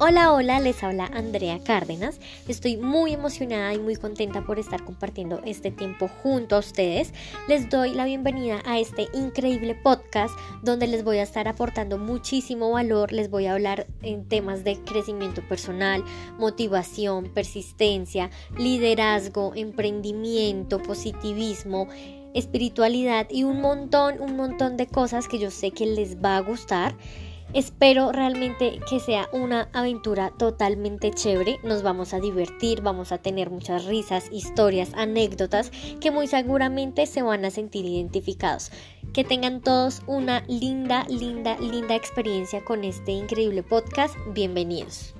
Hola, hola, les habla Andrea Cárdenas. Estoy muy emocionada y muy contenta por estar compartiendo este tiempo junto a ustedes. Les doy la bienvenida a este increíble podcast donde les voy a estar aportando muchísimo valor. Les voy a hablar en temas de crecimiento personal, motivación, persistencia, liderazgo, emprendimiento, positivismo espiritualidad y un montón, un montón de cosas que yo sé que les va a gustar. Espero realmente que sea una aventura totalmente chévere. Nos vamos a divertir, vamos a tener muchas risas, historias, anécdotas que muy seguramente se van a sentir identificados. Que tengan todos una linda, linda, linda experiencia con este increíble podcast. Bienvenidos.